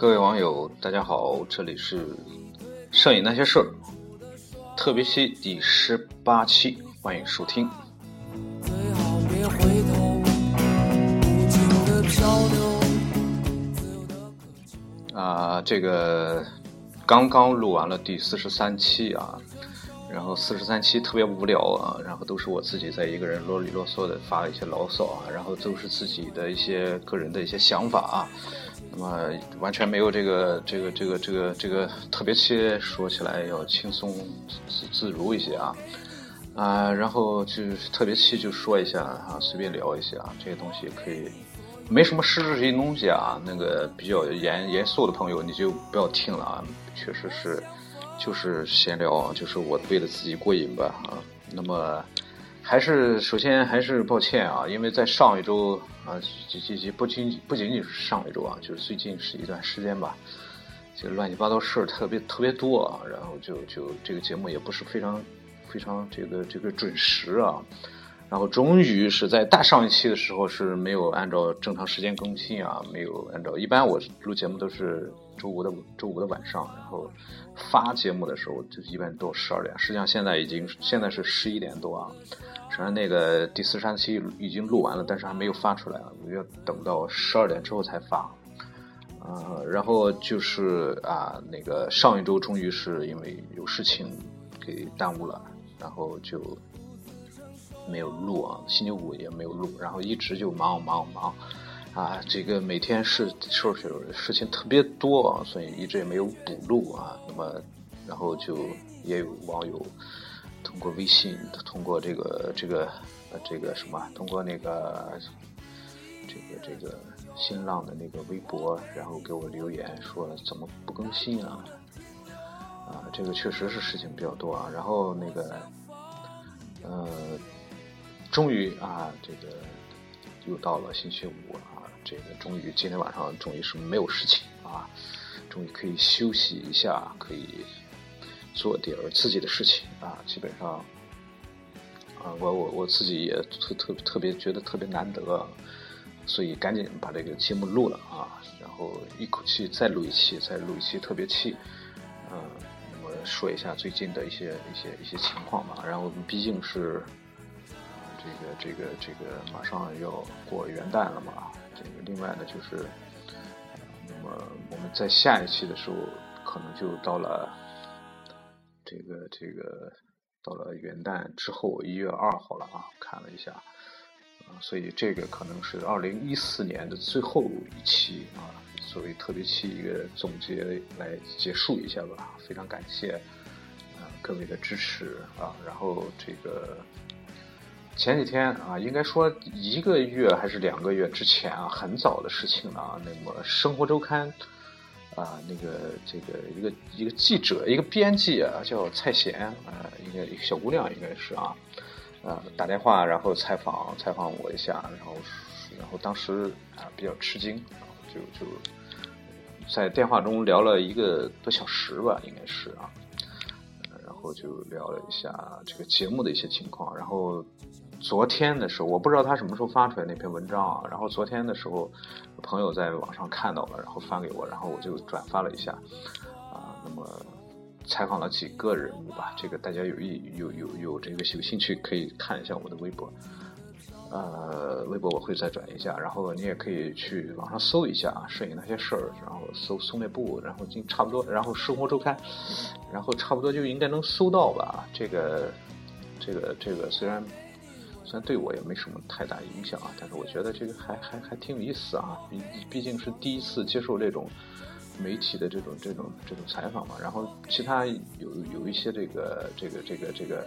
各位网友，大家好，这里是摄影那些事儿特别期第十八期，欢迎收听。啊、这个刚刚录完了第四十三期啊，然后四十三期特别无聊啊，然后都是我自己在一个人啰里啰嗦的发一些牢骚啊，然后都是自己的一些个人的一些想法啊，那么完全没有这个这个这个这个这个特别期说起来要轻松自自如一些啊。啊、然后就特别期就说一下啊，随便聊一下，这些东西可以没什么实质性东西啊，那个比较严严肃的朋友你就不要听了啊，确实是就是闲聊，就是我为了自己过瘾吧啊。那么还是首先还是抱歉啊，因为在上一周啊，这这这不仅不仅仅是上一周啊，就是最近是一段时间吧，这个乱七八糟事儿特别特别多啊，然后就就这个节目也不是非常非常这个这个准时啊。然后终于是在大上一期的时候是没有按照正常时间更新啊，没有按照一般我录节目都是周五的周五的晚上，然后发节目的时候就一般都十二点，实际上现在已经现在是十一点多啊，实际上那个第四十三期已经录完了，但是还没有发出来啊，我要等到十二点之后才发。呃，然后就是啊，那个上一周终于是因为有事情给耽误了，然后就没有录啊，星期五也没有录，然后一直就忙忙忙，啊，这个每天事事事事情特别多啊，所以一直也没有补录啊。那么，然后就也有网友通过微信，通过这个这个这个什么，通过那个这个这个新浪的那个微博，然后给我留言说怎么不更新啊？啊，这个确实是事情比较多啊。然后那个呃，终于啊，这个又到了星期五啊，这个终于今天晚上终于是没有事情啊，终于可以休息一下，可以做点儿自己的事情啊，基本上。啊，我我我自己也特特特别觉得特别难得，所以赶紧把这个节目录了啊，然后一口气再录一期，再录一期特别期，嗯、那么说一下最近的一些一些一些情况吧。然后毕竟是，这个这个这个马上要过元旦了嘛，这个另外呢就是，那么我们在下一期的时候可能就到了这个这个到了元旦之后一月二号了啊，看了一下。啊，所以这个可能是二零一四年的最后一期啊，作为特别期一个总结来结束一下吧。非常感谢啊各位的支持啊，然后这个前几天啊，应该说一个月还是两个月之前啊，很早的事情了啊。那么《生活周刊》啊，那个这个一个一个记者一个编辑啊，叫蔡贤啊，应该一个小姑娘应该是啊。呃，打电话然后采访采访我一下，然后然后当时啊比较吃惊，然后就就在电话中聊了一个多小时吧，应该是啊，后就聊了一下这个节目的一些情况，然后昨天的时候，我不知道他什么时候发出来那篇文章啊，然后昨天的时候，朋友在网上看到了，然后发给我，然后我就转发了一下，啊，那么。采访了几个人物吧，这个大家有意有有有这个有兴趣可以看一下我的微博，呃，微博我会再转一下，然后你也可以去网上搜一下啊摄影那些事儿，然后搜松内部，然后就差不多，然后生活周刊，然后差不多就应该能搜到吧。这个这个这个虽然虽然对我也没什么太大影响啊，但是我觉得这个还还还挺有意思啊，毕毕竟是第一次接受这种。媒体的这种这种这种采访嘛，然后其他有有一些这个这个这个这个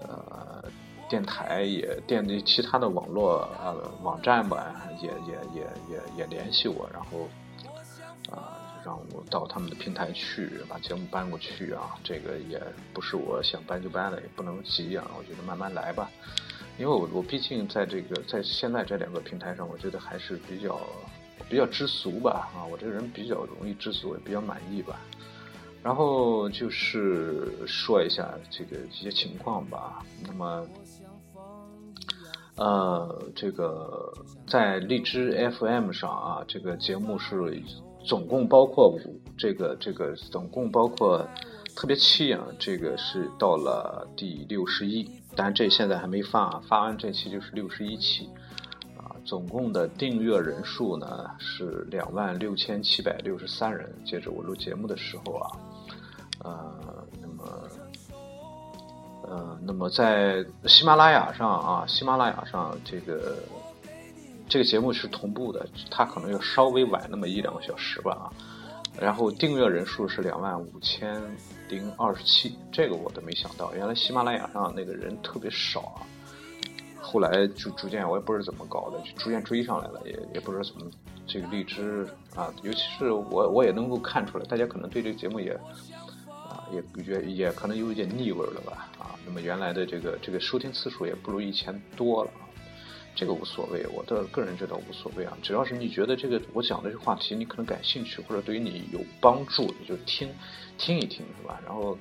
呃电台也电其他的网络呃网站吧，也也也也也联系我，然后啊、让我到他们的平台去把节目搬过去啊，这个也不是我想搬就搬的，也不能急啊，我觉得慢慢来吧，因为我我毕竟在这个在现在这两个平台上，我觉得还是比较。比较知足吧，啊，我这个人比较容易知足，也比较满意吧。然后就是说一下这个一些情况吧。那么，呃，这个在荔枝 FM 上啊，这个节目是总共包括五，这个这个总共包括特别期啊，这个是到了第六十一，但这现在还没发，发完这期就是六十一期啊，总共的订阅人数呢是两万六千七百六十三人。截止我录节目的时候啊，呃，那么。呃，那么在喜马拉雅上啊，喜马拉雅上这个这个节目是同步的，它可能要稍微晚那么一两个小时吧啊。然后订阅人数是两万五千零二十七，这个我都没想到，原来喜马拉雅上那个人特别少啊。后来就逐渐我也不知道怎么搞的，就逐渐追上来了，也也不知道怎么这个荔枝啊，尤其是我我也能够看出来，大家可能对这个节目也。也也也可能有一点腻味了吧啊，那么原来的这个这个收听次数也不如以前多了啊，这个无所谓，我的个人觉得无所谓啊，只要是你觉得这个我讲的这个话题你可能感兴趣或者对于你有帮助，你就听听一听是吧？然后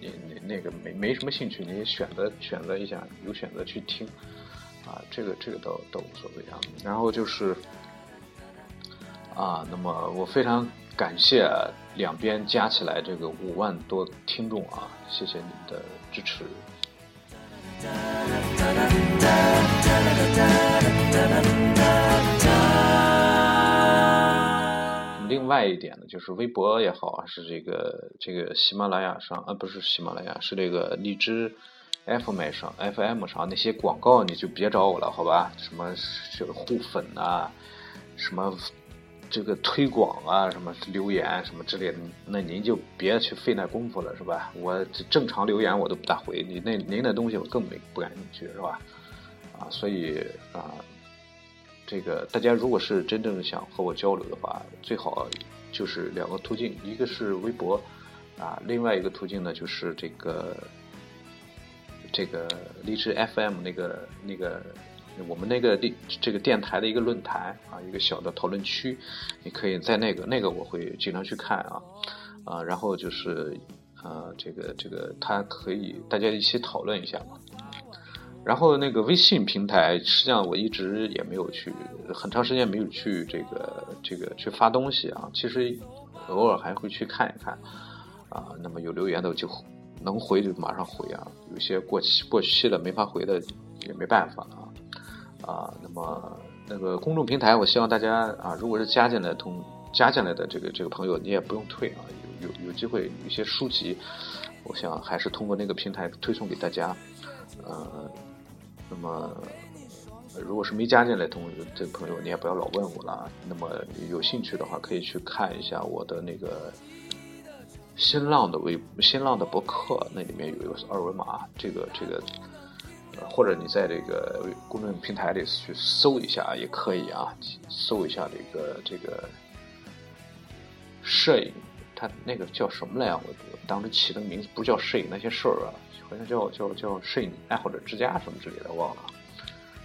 你你那个没没什么兴趣，你选择选择一下，有选择去听啊，这个这个倒倒无所谓啊。然后就是啊，那么我非常感谢。两边加起来这个五万多听众啊，谢谢你们的支持。另外一点呢，就是微博也好啊，是这个这个喜马拉雅上啊，不是喜马拉雅，是这个荔枝 FM 上 FM 上那些广告你就别找我了，好吧？什么这个互粉啊，什么。这个推广啊，什么留言什么之类的，那您就别去费那功夫了，是吧？我正常留言我都不大回，你那您的东西我更没不感兴趣，是吧？啊，所以啊，这个大家如果是真正想和我交流的话，最好就是两个途径，一个是微博啊，另外一个途径呢就是这个这个荔枝 FM 那个那个。我们那个电这个电台的一个论坛啊，一个小的讨论区，你可以在那个那个我会经常去看啊，啊，然后就是呃，这个这个它可以大家一起讨论一下嘛。然后那个微信平台，实际上我一直也没有去，很长时间没有去这个这个去发东西啊。其实偶尔还会去看一看啊。那么有留言的就能回就马上回啊，有些过期过期了没法回的也没办法啊。啊，那么那个公众平台，我希望大家啊，如果是加进来同加进来的这个这个朋友，你也不用退啊，有有有机会有些书籍，我想还是通过那个平台推送给大家。呃，那么如果是没加进来同这个朋友，你也不要老问我了。那么有兴趣的话，可以去看一下我的那个新浪的微新浪的博客，那里面有一个二维码，这个这个。或者你在这个公众平台里去搜一下也可以啊，搜一下这个这个摄影，它那个叫什么来啊？我我当时起的名字不是叫摄影那些事儿啊，好像叫叫叫摄影爱好者之家什么之类的，忘了，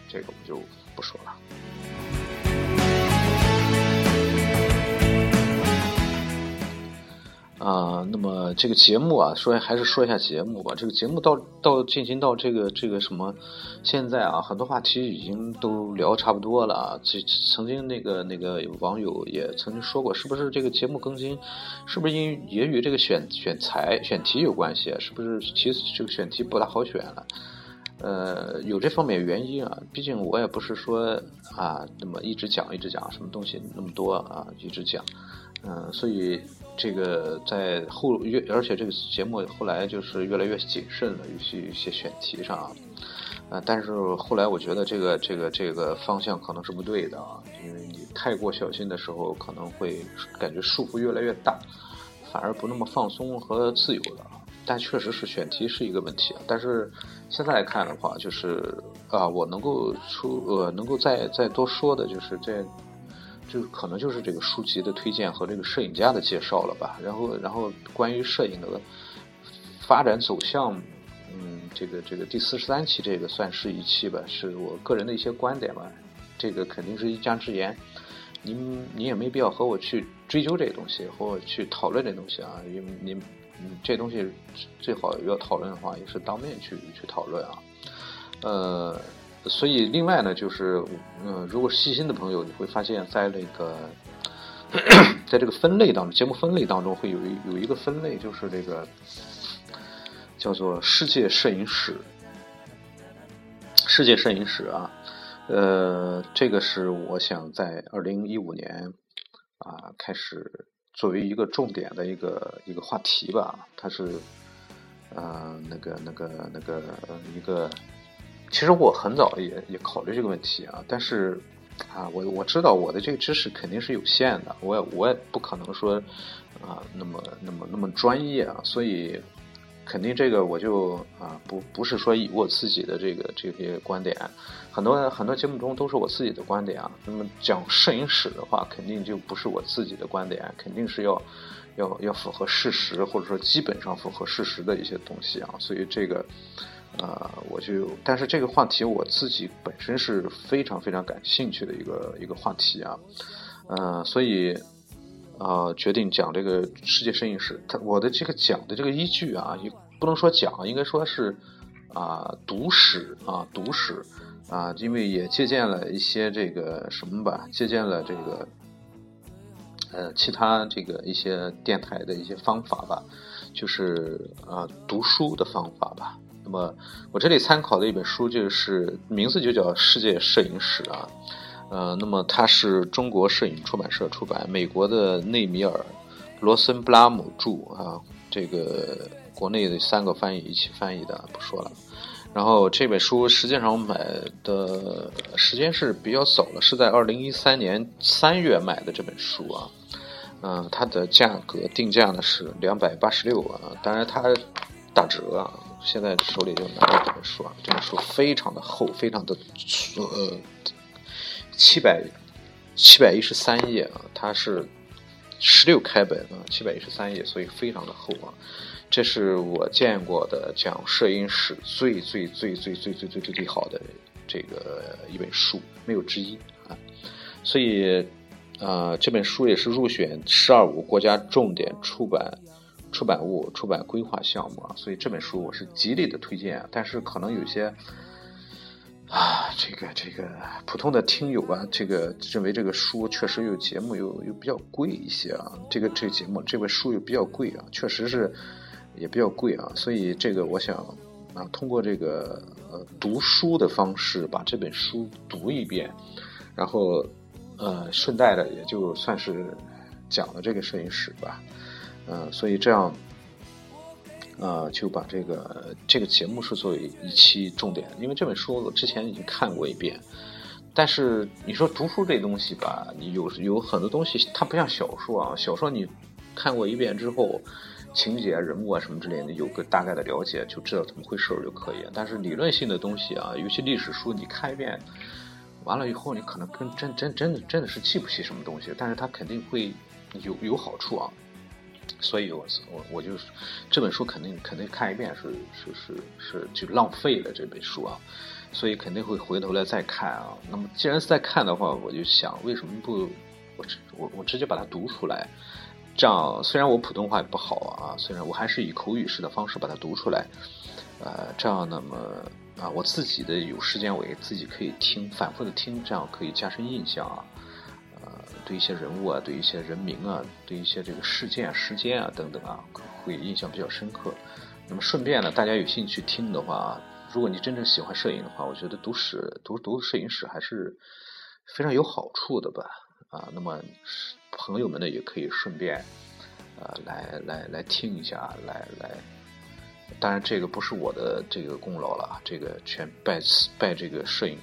这个我就不说了。啊，那么这个节目啊，说还是说一下节目吧。这个节目到到进行到这个这个什么，现在啊，很多话题已经都聊差不多了啊。这曾经那个那个网友也曾经说过，是不是这个节目更新，是不是因也与这个选选材选题有关系？是不是其实这个选题不大好选了？呃，有这方面原因啊。毕竟我也不是说啊，那么一直讲一直讲什么东西那么多啊，一直讲，嗯，所以。这个在后越，而且这个节目后来就是越来越谨慎了，尤其一些选题上，啊，呃但是后来我觉得这个这个这个方向可能是不对的啊，因为你太过小心的时候，可能会感觉束缚越来越大，反而不那么放松和自由了。但确实是选题是一个问题，但是现在来看的话，就是啊，我能够出呃，能够再再多说的就是这。就可能就是这个书籍的推荐和这个摄影家的介绍了吧，然后然后关于摄影的发展走向，嗯，这个这个第四十三期这个算是一期吧，是我个人的一些观点吧，这个肯定是一家之言，您您也没必要和我去追究这个东西，和我去讨论这东西啊，因为您这东西最好要讨论的话，也是当面去去讨论啊，呃。所以另外呢，就是嗯、呃，如果细心的朋友，你会发现在那个 在这个分类当中，节目分类当中会有一有一个分类，就是这个叫做世界摄影史。世界摄影史啊，呃，这个是我想在二零一五年啊开始作为一个重点的一个一个话题吧。它是呃那个那个那个一个，其实我很早也也考虑这个问题啊，但是啊，我我知道我的这个知识肯定是有限的，我也我也不可能说啊那么那么那么专业啊，所以。肯定这个我就啊不不是说以我自己的这个这些观点，很多很多节目中都是我自己的观点啊。那么讲摄影史的话，肯定就不是我自己的观点，肯定是要要要符合事实，或者说基本上符合事实的一些东西啊。所以这个呃我就，但是这个话题我自己本身是非常非常感兴趣的一个一个话题啊，呃所以。啊，决定讲这个世界摄影史。他我的这个讲的这个依据啊，也不能说讲，应该说是啊读史啊读史啊，因为也借鉴了一些这个什么吧，借鉴了这个呃其他这个一些电台的一些方法吧，就是啊读书的方法吧。那么我这里参考的一本书就是名字就叫《世界摄影史》啊。呃，那么它是中国摄影出版社出版，美国的内米尔·罗森布拉姆著啊，这个国内的三个翻译一起翻译的，不说了。然后这本书实际上买的时间是比较早了，是在二零一三年三月买的这本书啊。嗯，它的价格定价呢是两百八十六啊，当然它打折啊，现在手里就拿到这本书啊，这本书非常的厚，非常的呃。七百七百一十三页啊，它是十六开本啊，七百一十三页，所以非常的厚啊。这是我见过的讲摄影史最最最最最最最最最好的这个一本书，没有之一啊。所以啊，这本书也是入选“十二五”国家重点出版出版物出版规划项目啊。所以这本书我是极力的推荐，但是可能有些。啊，这个这个普通的听友啊，这个认为这个书确实有节目又又比较贵一些啊，这个这个节目这本书又比较贵啊，确实是也比较贵啊，所以这个我想啊，通过这个呃读书的方式把这本书读一遍，然后呃顺带的也就算是讲了这个摄影史吧，嗯，所以这样。呃，就把这个这个节目是作为一期重点，因为这本书我之前已经看过一遍，但是你说读书这东西吧，你有有很多东西它不像小说啊，小说你看过一遍之后，情节、人物啊什么之类的有个大概的了解，就知道怎么回事就可以。但是理论性的东西啊，尤其历史书，你看一遍完了以后，你可能跟真真真的真的是记不起什么东西，但是它肯定会有有好处啊。所以，我我我就这本书肯定肯定看一遍是是是是就浪费了这本书啊，所以肯定会回头来再看啊。那么既然是在看的话，我就想为什么不我我我直接把它读出来？这样虽然我普通话也不好啊，虽然我还是以口语式的方式把它读出来，呃，这样那么啊，我自己的有时间我也自己可以听反复的听，这样可以加深印象啊。对一些人物啊，对一些人名啊，对一些这个事件、时间啊等等啊，会印象比较深刻。那么顺便呢，大家有兴趣听的话，如果你真正喜欢摄影的话，我觉得读史、读读摄影史还是非常有好处的吧。啊，那么朋友们呢，也可以顺便呃来来来听一下，来来。当然，这个不是我的这个功劳了，这个全拜拜这个摄影。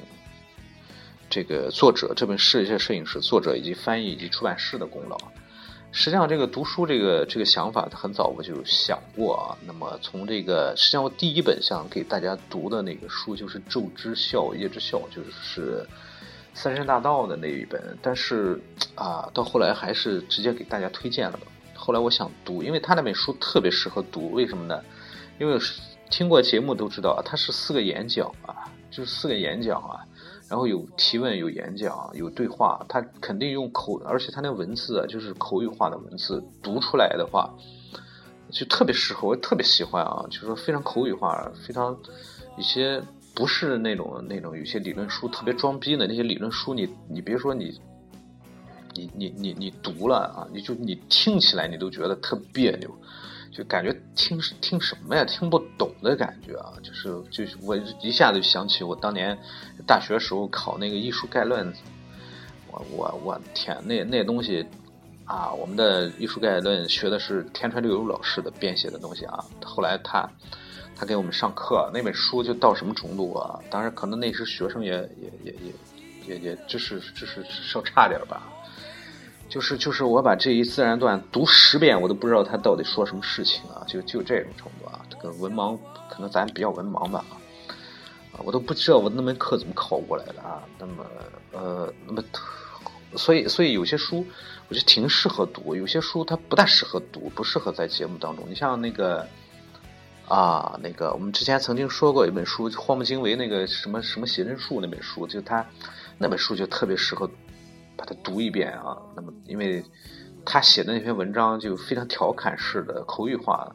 这个作者这本《世界摄影史》作者以及翻译以及出版社的功劳。实际上，这个读书这个这个想法，很早我就想过啊。那么，从这个实际上，我第一本想给大家读的那个书就是《昼之笑，夜之笑》，就是《三山大道》的那一本。但是啊，到后来还是直接给大家推荐了。后来我想读，因为他那本书特别适合读。为什么呢？因为听过节目都知道啊，它是四个演讲啊，就是四个演讲啊。然后有提问，有演讲，有对话，他肯定用口，而且他那文字啊，就是口语化的文字，读出来的话，就特别适合，我特别喜欢啊，就是说非常口语化，非常一些不是那种那种有些理论书特别装逼的那些理论书你，你别说你，你你你你读了啊，你就你听起来你都觉得特别扭，就感觉听听什么呀，听不懂的感觉啊，就是就是我一下子就想起我当年大学时候考那个艺术概论，我我我天，那那东西啊，我们的艺术概论学的是天川六游老师的编写的东西啊，后来他。他给我们上课那本书就到什么程度啊？当然，可能那时学生也也也也也也知识知识稍差点吧。就是就是我把这一自然段读十遍，我都不知道他到底说什么事情啊！就就这种程度啊！这个文盲，可能咱比较文盲吧啊！我都不知道我那门课怎么考过来的啊！那么呃，那么所以所以有些书我觉得挺适合读，有些书它不大适合读，不适合在节目当中。你像那个。啊，那个我们之前曾经说过一本书，荒木经惟那个什么什么写真术那本书，就他那本书就特别适合把它读一遍啊。那么，因为他写的那篇文章就非常调侃式的口语化，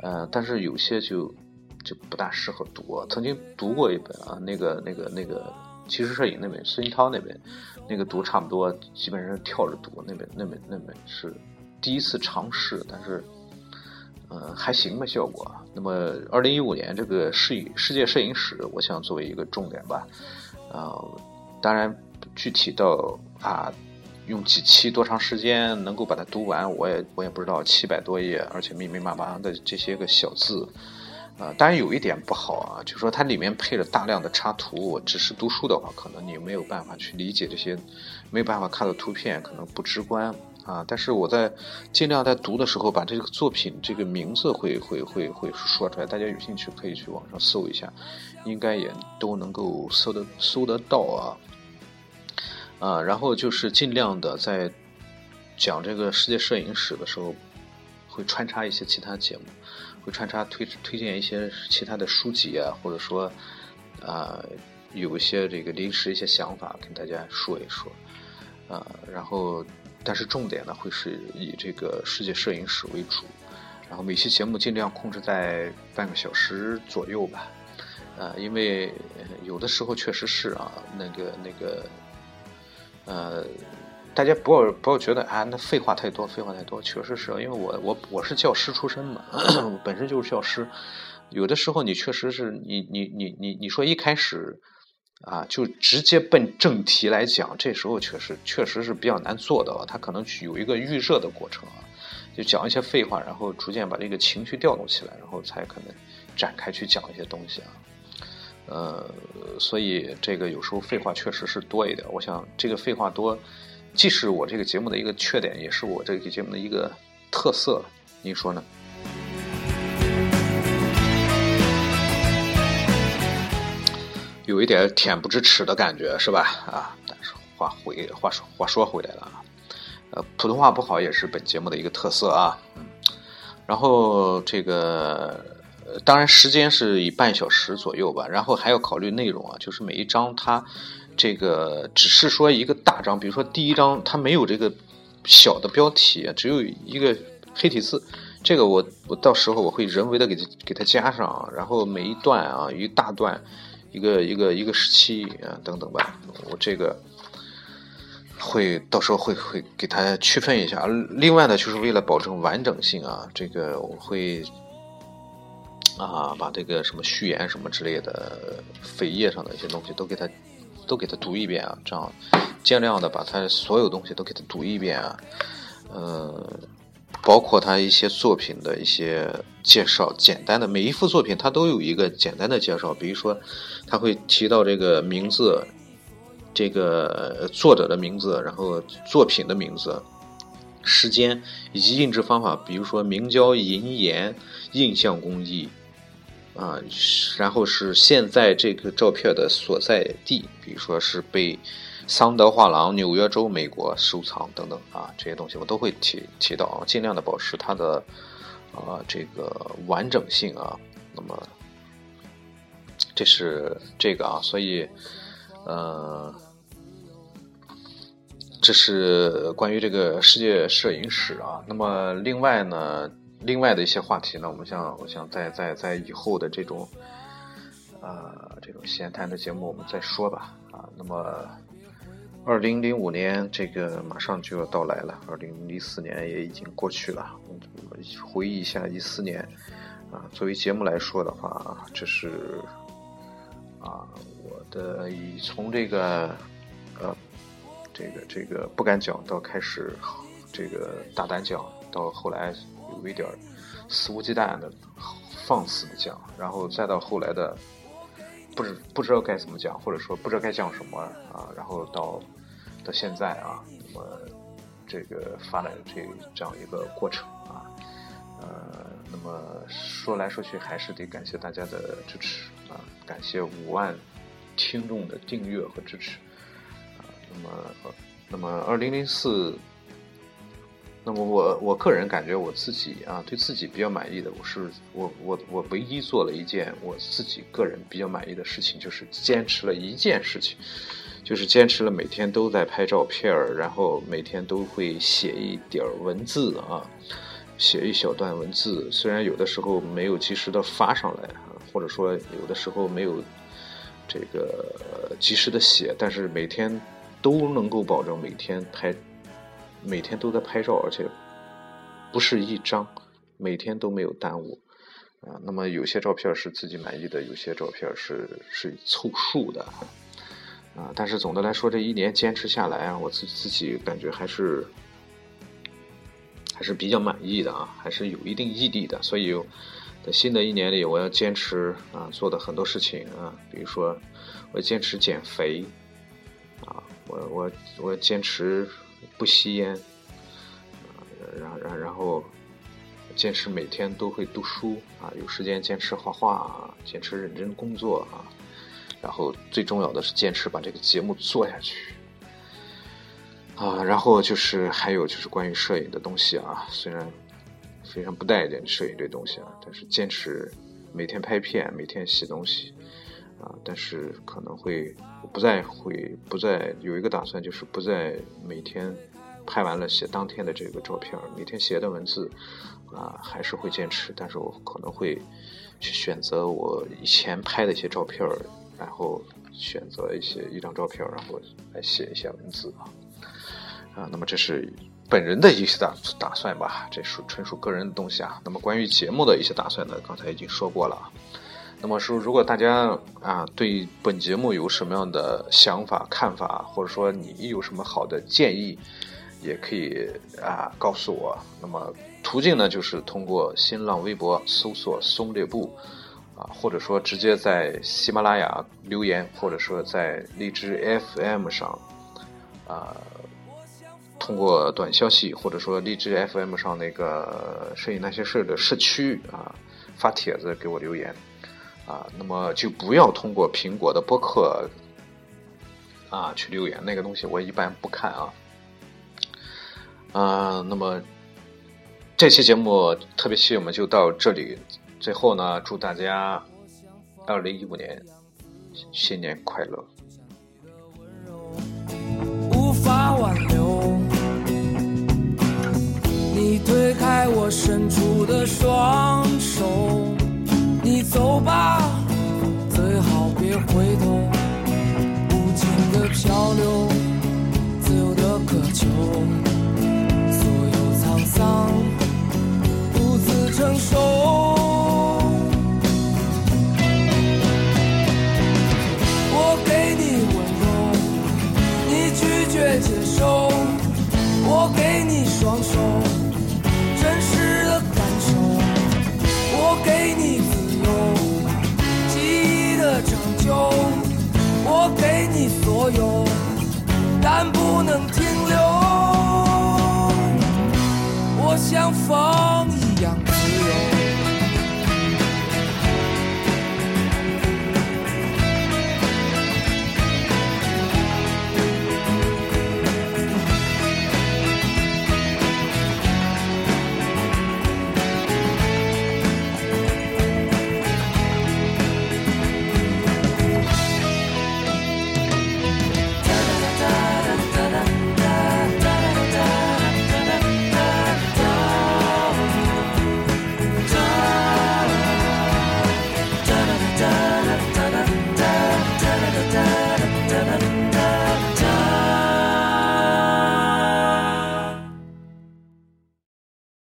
呃，但是有些就就不大适合读。曾经读过一本啊，那个那个那个其实摄影那本孙涛那本，那个读差不多基本上跳着读，那本那本那本是第一次尝试，但是。嗯，还行吧，效果。那么，二零一五年这个世世界摄影史，我想作为一个重点吧。啊，当然，具体到啊，用几期多长时间能够把它读完，我也我也不知道。七百多页，而且密密麻麻的这些个小字，啊，当然有一点不好啊，就是说它里面配了大量的插图。只是读书的话，可能你没有办法去理解这些，没有办法看到图片，可能不直观。啊！但是我在尽量在读的时候，把这个作品这个名字会会会会说出来，大家有兴趣可以去网上搜一下，应该也都能够搜得搜得到啊。啊，然后就是尽量的在讲这个世界摄影史的时候，会穿插一些其他节目，会穿插推推荐一些其他的书籍啊，或者说啊有一些这个临时一些想法跟大家说一说啊，然后。但是重点呢，会是以这个世界摄影史为主，然后每期节目尽量控制在半个小时左右吧，呃，因为有的时候确实是啊，那个那个，呃，大家不要不要觉得啊，那废话太多，废话太多，确实是因为我我我是教师出身嘛，本身就是教师，有的时候你确实是你你你你你说一开始。啊，就直接奔正题来讲，这时候确实确实是比较难做的。他可能有一个预热的过程啊，就讲一些废话，然后逐渐把这个情绪调动起来，然后才可能展开去讲一些东西啊。呃，所以这个有时候废话确实是多一点。我想这个废话多，既是我这个节目的一个缺点，也是我这个节目的一个特色。您说呢？有一点恬不知耻的感觉，是吧？啊，但是话回话说话说回来了啊，呃，普通话不好也是本节目的一个特色啊。嗯，然后这个当然时间是以半小时左右吧，然后还要考虑内容啊，就是每一章它这个只是说一个大章，比如说第一章它没有这个小的标题，只有一个黑体字，这个我我到时候我会人为的给它给它加上，然后每一段啊一大段。一个一个一个时期啊，等等吧，我这个会到时候会会给它区分一下。另外呢，就是为了保证完整性啊，这个我会啊把这个什么序言什么之类的扉页上的一些东西都给它都给它读一遍啊，这样尽量的把它所有东西都给它读一遍啊，嗯。包括他一些作品的一些介绍，简单的每一幅作品他都有一个简单的介绍，比如说他会提到这个名字，这个作者的名字，然后作品的名字、时间以及印制方法，比如说明胶银盐印象工艺啊，然后是现在这个照片的所在地，比如说是被。桑德画廊、纽约州、美国收藏等等啊，这些东西我都会提提到啊，尽量的保持它的啊这个完整性啊。那么这是这个啊，所以呃，这是关于这个世界摄影史啊。那么另外呢，另外的一些话题呢，我们想，我想在在在以后的这种啊这种闲谈的节目我们再说吧啊。那么，二零零五年这个马上就要到来了，二零一四年也已经过去了。我们回忆一下一四年啊，作为节目来说的话，这是啊我的以从这个呃这个这个不敢讲到开始这个大胆讲，到后来有一点肆无忌惮的放肆的讲，然后再到后来的不知不知道该怎么讲，或者说不知道该讲什么啊，然后到到现在啊，那么这个发展这这样一个过程啊，呃，那么说来说去还是得感谢大家的支持啊，感谢五万听众的订阅和支持啊，那么那么二零零四。那么我我个人感觉我自己啊，对自己比较满意的，我是我我我唯一做了一件我自己个人比较满意的事情，就是坚持了一件事情，就是坚持了每天都在拍照片儿，然后每天都会写一点文字啊，写一小段文字，虽然有的时候没有及时的发上来啊，或者说有的时候没有这个及时的写，但是每天都能够保证每天拍。每天都在拍照，而且不是一张，每天都没有耽误啊。那么有些照片是自己满意的，有些照片是是凑数的啊。但是总的来说，这一年坚持下来啊，我自自己感觉还是还是比较满意的啊，还是有一定毅力的。所以在新的一年里，我要坚持啊做的很多事情啊，比如说我坚持减肥啊，我我我坚持。不吸烟，啊，然然然后坚持每天都会读书啊，有时间坚持画画，坚持认真工作啊，然后最重要的是坚持把这个节目做下去啊，然后就是还有就是关于摄影的东西啊，虽然非常不待见摄影这东西啊，但是坚持每天拍片，每天洗东西。啊，但是可能会不再会不再有一个打算，就是不再每天拍完了写当天的这个照片，每天写的文字啊，还是会坚持，但是我可能会去选择我以前拍的一些照片，然后选择一些一张照片，然后来写一下文字啊啊，那么这是本人的一些打打算吧，这是纯属个人的东西啊。那么关于节目的一些打算呢，刚才已经说过了。那么说，如果大家啊对本节目有什么样的想法、看法，或者说你有什么好的建议，也可以啊告诉我。那么途径呢，就是通过新浪微博搜索“松列布”，啊，或者说直接在喜马拉雅留言，或者说在荔枝 FM 上，啊，通过短消息，或者说荔枝 FM 上那个“摄影那些事儿”的社区啊发帖子给我留言。啊，那么就不要通过苹果的播客啊去留言，那个东西我一般不看啊。啊，那么这期节目特别期我们就到这里，最后呢，祝大家二零一五年新年快乐。你推开我伸出的双手。走吧，最好别回头。无尽的漂流，但不能停留。我想放。